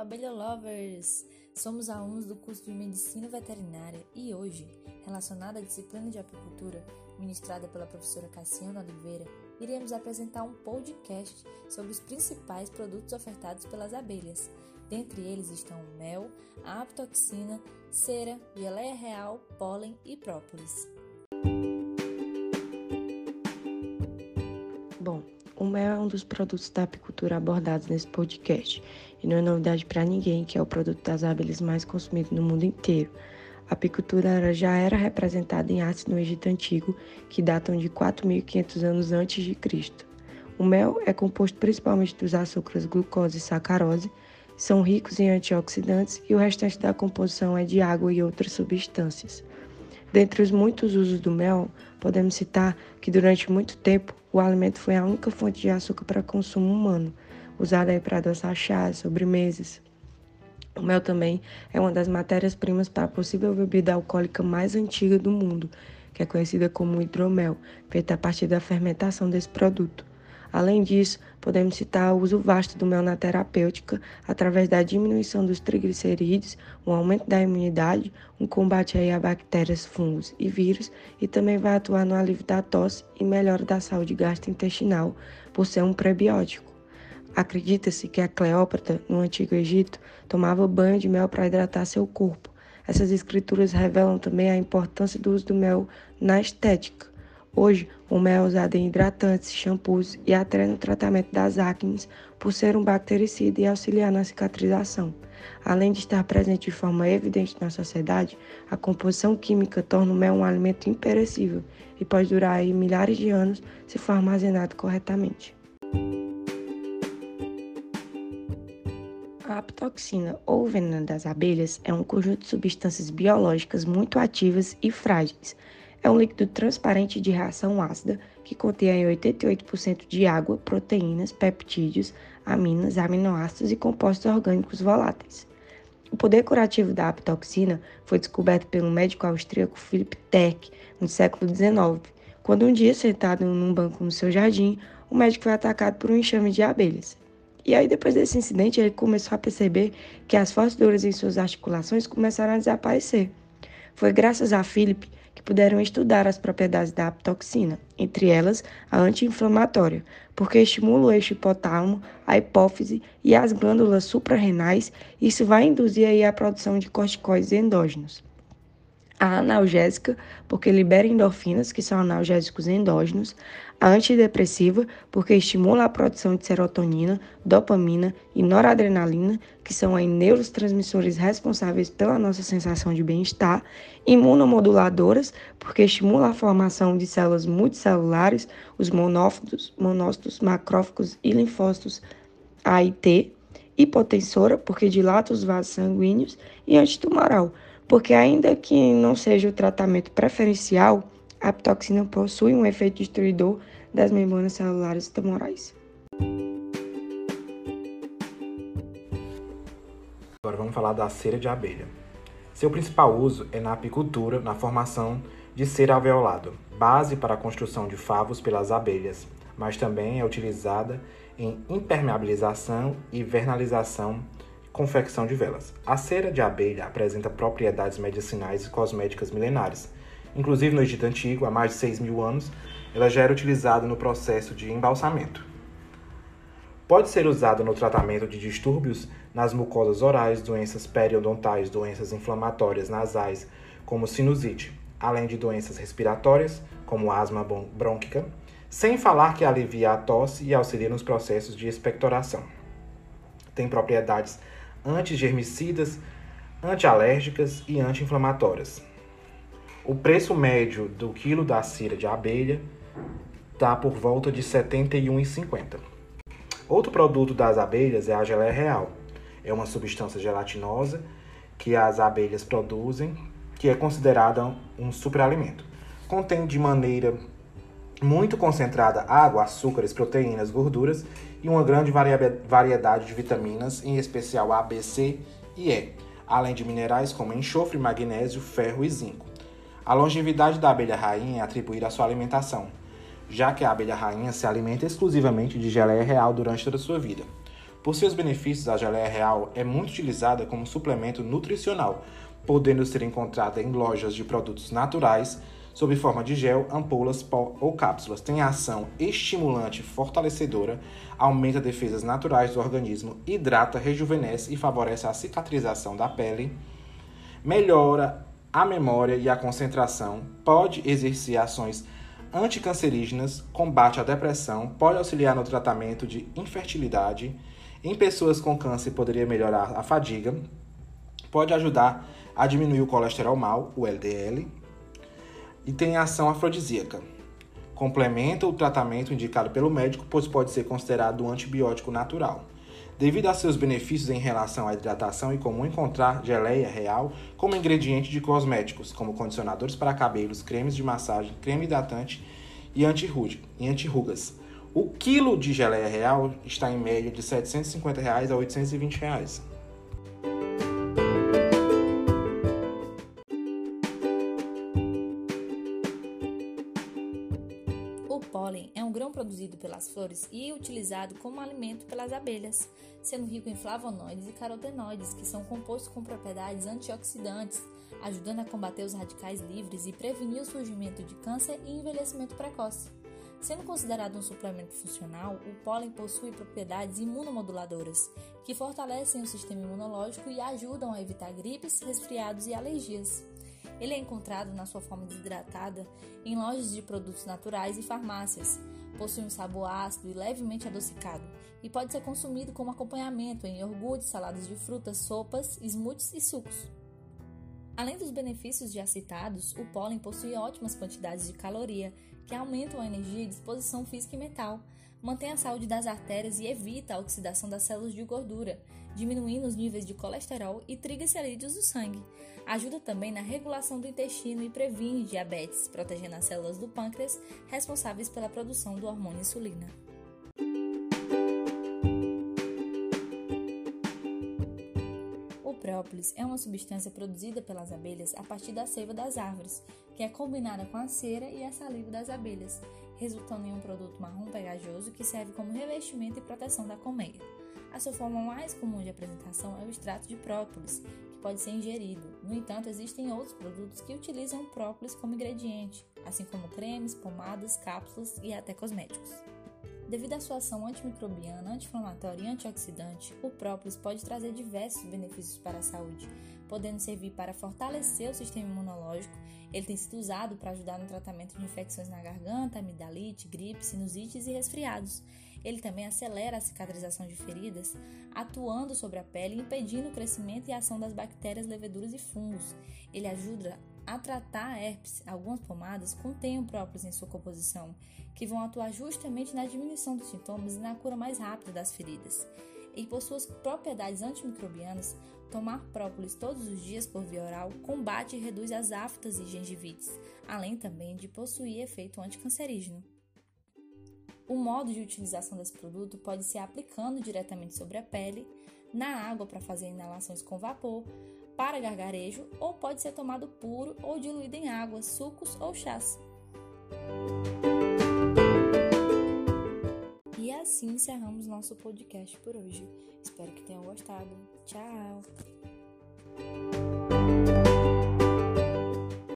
abelha lovers! Somos alunos do curso de Medicina Veterinária e hoje, relacionada à disciplina de apicultura, ministrada pela professora Cassiana Oliveira, iremos apresentar um podcast sobre os principais produtos ofertados pelas abelhas. Dentre eles estão mel, aptoxina, cera, geleia real, pólen e própolis. Dos produtos da apicultura abordados nesse podcast e não é novidade para ninguém que é o produto das abelhas mais consumido no mundo inteiro. A apicultura já era representada em artes no Egito Antigo, que datam de 4.500 anos antes de Cristo. O mel é composto principalmente dos açúcares glucose e sacarose, são ricos em antioxidantes e o restante da composição é de água e outras substâncias. Dentre os muitos usos do mel, podemos citar que durante muito tempo o alimento foi a única fonte de açúcar para consumo humano, usada para adoçar chás, sobremesas. O mel também é uma das matérias-primas para a possível bebida alcoólica mais antiga do mundo, que é conhecida como hidromel, feita a partir da fermentação desse produto. Além disso, podemos citar o uso vasto do mel na terapêutica, através da diminuição dos triglicerídeos, um aumento da imunidade, um combate aí a bactérias, fungos e vírus, e também vai atuar no alívio da tosse e melhora da saúde gastrointestinal, por ser um prebiótico. Acredita-se que a Cleópatra, no Antigo Egito, tomava banho de mel para hidratar seu corpo. Essas escrituras revelam também a importância do uso do mel na estética Hoje, o mel é usado em hidratantes, shampoos e até no tratamento das acnes, por ser um bactericida e auxiliar na cicatrização. Além de estar presente de forma evidente na sociedade, a composição química torna o mel um alimento imperecível e pode durar milhares de anos se for armazenado corretamente. A aptoxina ou veneno das abelhas é um conjunto de substâncias biológicas muito ativas e frágeis é um líquido transparente de reação ácida que contém 88% de água, proteínas, peptídeos, aminas, aminoácidos e compostos orgânicos voláteis. O poder curativo da aptoxina foi descoberto pelo médico austríaco Philip Teck no século XIX, quando um dia, sentado num banco no seu jardim, o médico foi atacado por um enxame de abelhas. E aí, depois desse incidente, ele começou a perceber que as fortes dores em suas articulações começaram a desaparecer. Foi graças a Philip que puderam estudar as propriedades da aptoxina, entre elas a anti-inflamatória, porque estimula o eixo hipotálamo, a hipófise e as glândulas suprarrenais, isso vai induzir aí a produção de corticoides endógenos. A analgésica, porque libera endorfinas, que são analgésicos endógenos, a antidepressiva, porque estimula a produção de serotonina, dopamina e noradrenalina, que são aí neurotransmissores responsáveis pela nossa sensação de bem-estar, imunomoduladoras, porque estimula a formação de células multicelulares, os monófitos, monócitos, macrófagos e linfócitos A e T, hipotensora, porque dilata os vasos sanguíneos, e antitumoral, porque ainda que não seja o tratamento preferencial, a aptoxina possui um efeito destruidor das membranas celulares tumorais. Agora vamos falar da cera de abelha. Seu principal uso é na apicultura, na formação de cera alveolada, base para a construção de favos pelas abelhas, mas também é utilizada em impermeabilização e vernalização confecção de velas. A cera de abelha apresenta propriedades medicinais e cosméticas milenares, Inclusive no Egito Antigo, há mais de 6 mil anos, ela já era utilizada no processo de embalsamento. Pode ser usada no tratamento de distúrbios nas mucosas orais, doenças periodontais, doenças inflamatórias nasais, como sinusite, além de doenças respiratórias, como asma brônquica, sem falar que alivia a tosse e auxilia nos processos de expectoração. Tem propriedades antigermicidas, antialérgicas e anti-inflamatórias. O preço médio do quilo da cera de abelha está por volta de R$ 71,50. Outro produto das abelhas é a geleia real. É uma substância gelatinosa que as abelhas produzem, que é considerada um superalimento. Contém de maneira muito concentrada água, açúcares, proteínas, gorduras e uma grande variedade de vitaminas, em especial A, B, C e E, além de minerais como enxofre, magnésio, ferro e zinco. A longevidade da abelha rainha é atribuída à sua alimentação, já que a abelha rainha se alimenta exclusivamente de geleia real durante toda a sua vida. Por seus benefícios, a geleia real é muito utilizada como suplemento nutricional, podendo ser encontrada em lojas de produtos naturais, sob forma de gel, ampolas, pó ou cápsulas. Tem ação estimulante, fortalecedora, aumenta defesas naturais do organismo, hidrata, rejuvenesce e favorece a cicatrização da pele, melhora a memória e a concentração, pode exercer ações anticancerígenas, combate a depressão, pode auxiliar no tratamento de infertilidade. Em pessoas com câncer, poderia melhorar a fadiga, pode ajudar a diminuir o colesterol mal, o LDL, e tem ação afrodisíaca. Complementa o tratamento indicado pelo médico, pois pode ser considerado um antibiótico natural. Devido a seus benefícios em relação à hidratação, é comum encontrar geleia real como ingrediente de cosméticos, como condicionadores para cabelos, cremes de massagem, creme hidratante e anti-rugas. O quilo de geleia real está em média de 750 reais a 820 reais. Pólen é um grão produzido pelas flores e utilizado como alimento pelas abelhas, sendo rico em flavonoides e carotenoides, que são compostos com propriedades antioxidantes, ajudando a combater os radicais livres e prevenir o surgimento de câncer e envelhecimento precoce. Sendo considerado um suplemento funcional, o pólen possui propriedades imunomoduladoras, que fortalecem o sistema imunológico e ajudam a evitar gripes, resfriados e alergias. Ele é encontrado na sua forma desidratada em lojas de produtos naturais e farmácias. Possui um sabor ácido e levemente adocicado e pode ser consumido como acompanhamento em iogurtes, saladas de frutas, sopas, smoothies e sucos. Além dos benefícios já citados, o pólen possui ótimas quantidades de caloria, que aumentam a energia e disposição física e mental, mantém a saúde das artérias e evita a oxidação das células de gordura, diminuindo os níveis de colesterol e triglicerídeos do sangue. Ajuda também na regulação do intestino e previne diabetes, protegendo as células do pâncreas responsáveis pela produção do hormônio insulina. Própolis é uma substância produzida pelas abelhas a partir da seiva das árvores, que é combinada com a cera e a saliva das abelhas, resultando em um produto marrom pegajoso que serve como revestimento e proteção da colmeia. A sua forma mais comum de apresentação é o extrato de própolis, que pode ser ingerido. No entanto, existem outros produtos que utilizam própolis como ingrediente, assim como cremes, pomadas, cápsulas e até cosméticos. Devido à sua ação antimicrobiana, anti-inflamatória e antioxidante, o própolis pode trazer diversos benefícios para a saúde, podendo servir para fortalecer o sistema imunológico. Ele tem sido usado para ajudar no tratamento de infecções na garganta, amidalite, gripe, sinusites e resfriados. Ele também acelera a cicatrização de feridas, atuando sobre a pele, impedindo o crescimento e a ação das bactérias, leveduras e fungos. Ele ajuda a tratar a herpes. Algumas pomadas contêm própolis em sua composição, que vão atuar justamente na diminuição dos sintomas e na cura mais rápida das feridas. E por suas propriedades antimicrobianas, tomar própolis todos os dias por via oral combate e reduz as aftas e gengivites, além também de possuir efeito anticancerígeno. O modo de utilização desse produto pode ser aplicando diretamente sobre a pele, na água para fazer inalações com vapor, para gargarejo, ou pode ser tomado puro ou diluído em água, sucos ou chás. E assim encerramos nosso podcast por hoje. Espero que tenham gostado. Tchau!